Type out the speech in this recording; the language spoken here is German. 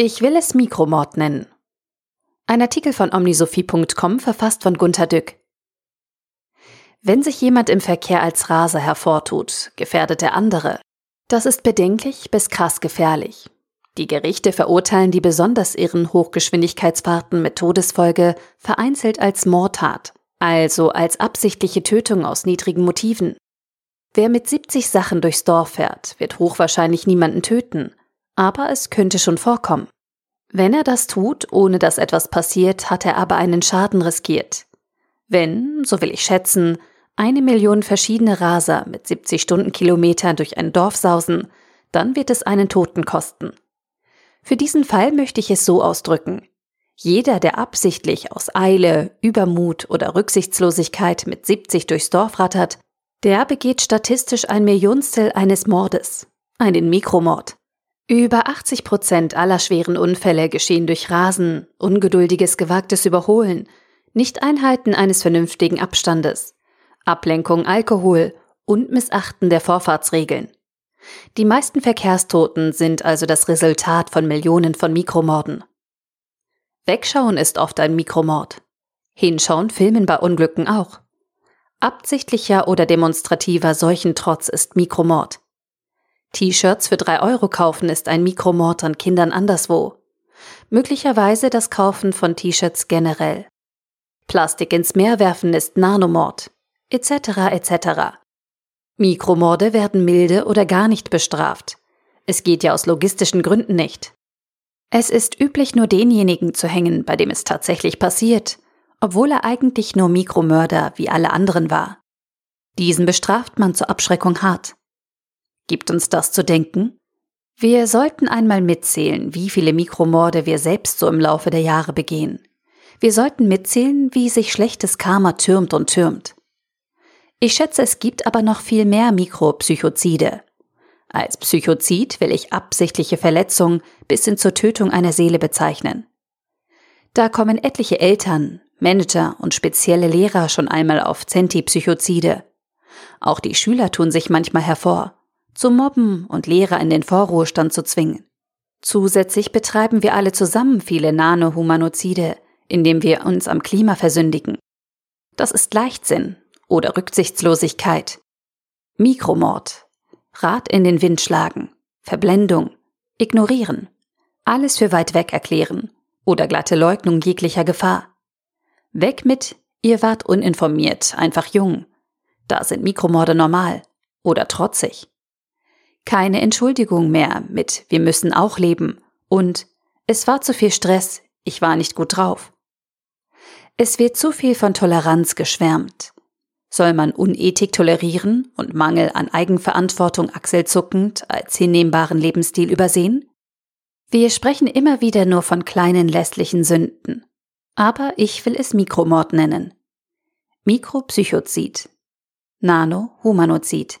Ich will es Mikromord nennen. Ein Artikel von omnisophie.com verfasst von Gunter Dück. Wenn sich jemand im Verkehr als Raser hervortut, gefährdet er andere. Das ist bedenklich bis krass gefährlich. Die Gerichte verurteilen die besonders irren Hochgeschwindigkeitsfahrten mit Todesfolge vereinzelt als Mordtat, also als absichtliche Tötung aus niedrigen Motiven. Wer mit 70 Sachen durchs Dorf fährt, wird hochwahrscheinlich niemanden töten, aber es könnte schon vorkommen. Wenn er das tut, ohne dass etwas passiert, hat er aber einen Schaden riskiert. Wenn, so will ich schätzen, eine Million verschiedene Raser mit 70 Stundenkilometern durch ein Dorf sausen, dann wird es einen Toten kosten. Für diesen Fall möchte ich es so ausdrücken. Jeder, der absichtlich aus Eile, Übermut oder Rücksichtslosigkeit mit 70 durchs Dorf rattert, der begeht statistisch ein Millionstel eines Mordes, einen Mikromord. Über 80 Prozent aller schweren Unfälle geschehen durch Rasen, ungeduldiges gewagtes Überholen, Nicht-Einhalten eines vernünftigen Abstandes, Ablenkung Alkohol und Missachten der Vorfahrtsregeln. Die meisten Verkehrstoten sind also das Resultat von Millionen von Mikromorden. Wegschauen ist oft ein Mikromord. Hinschauen filmen bei Unglücken auch. Absichtlicher oder demonstrativer Seuchentrotz ist Mikromord. T-Shirts für drei Euro kaufen ist ein Mikromord an Kindern anderswo. Möglicherweise das Kaufen von T-Shirts generell. Plastik ins Meer werfen ist Nanomord, etc. etc. Mikromorde werden milde oder gar nicht bestraft. Es geht ja aus logistischen Gründen nicht. Es ist üblich, nur denjenigen zu hängen, bei dem es tatsächlich passiert, obwohl er eigentlich nur Mikromörder wie alle anderen war. Diesen bestraft man zur Abschreckung hart. Gibt uns das zu denken? Wir sollten einmal mitzählen, wie viele Mikromorde wir selbst so im Laufe der Jahre begehen. Wir sollten mitzählen, wie sich schlechtes Karma türmt und türmt. Ich schätze, es gibt aber noch viel mehr Mikropsychozide. Als Psychozid will ich absichtliche Verletzung bis hin zur Tötung einer Seele bezeichnen. Da kommen etliche Eltern, Manager und spezielle Lehrer schon einmal auf Zentipsychozide. Auch die Schüler tun sich manchmal hervor zu mobben und Lehrer in den Vorruhestand zu zwingen. Zusätzlich betreiben wir alle zusammen viele Nanohumanozide, indem wir uns am Klima versündigen. Das ist Leichtsinn oder Rücksichtslosigkeit. Mikromord, Rad in den Wind schlagen, Verblendung, ignorieren, alles für weit weg erklären oder glatte Leugnung jeglicher Gefahr. Weg mit, ihr wart uninformiert, einfach jung. Da sind Mikromorde normal oder trotzig. Keine Entschuldigung mehr mit Wir müssen auch leben und Es war zu viel Stress, ich war nicht gut drauf. Es wird zu viel von Toleranz geschwärmt. Soll man Unethik tolerieren und Mangel an Eigenverantwortung achselzuckend als hinnehmbaren Lebensstil übersehen? Wir sprechen immer wieder nur von kleinen lästlichen Sünden. Aber ich will es Mikromord nennen. Mikropsychozid. Nano-Humanozid.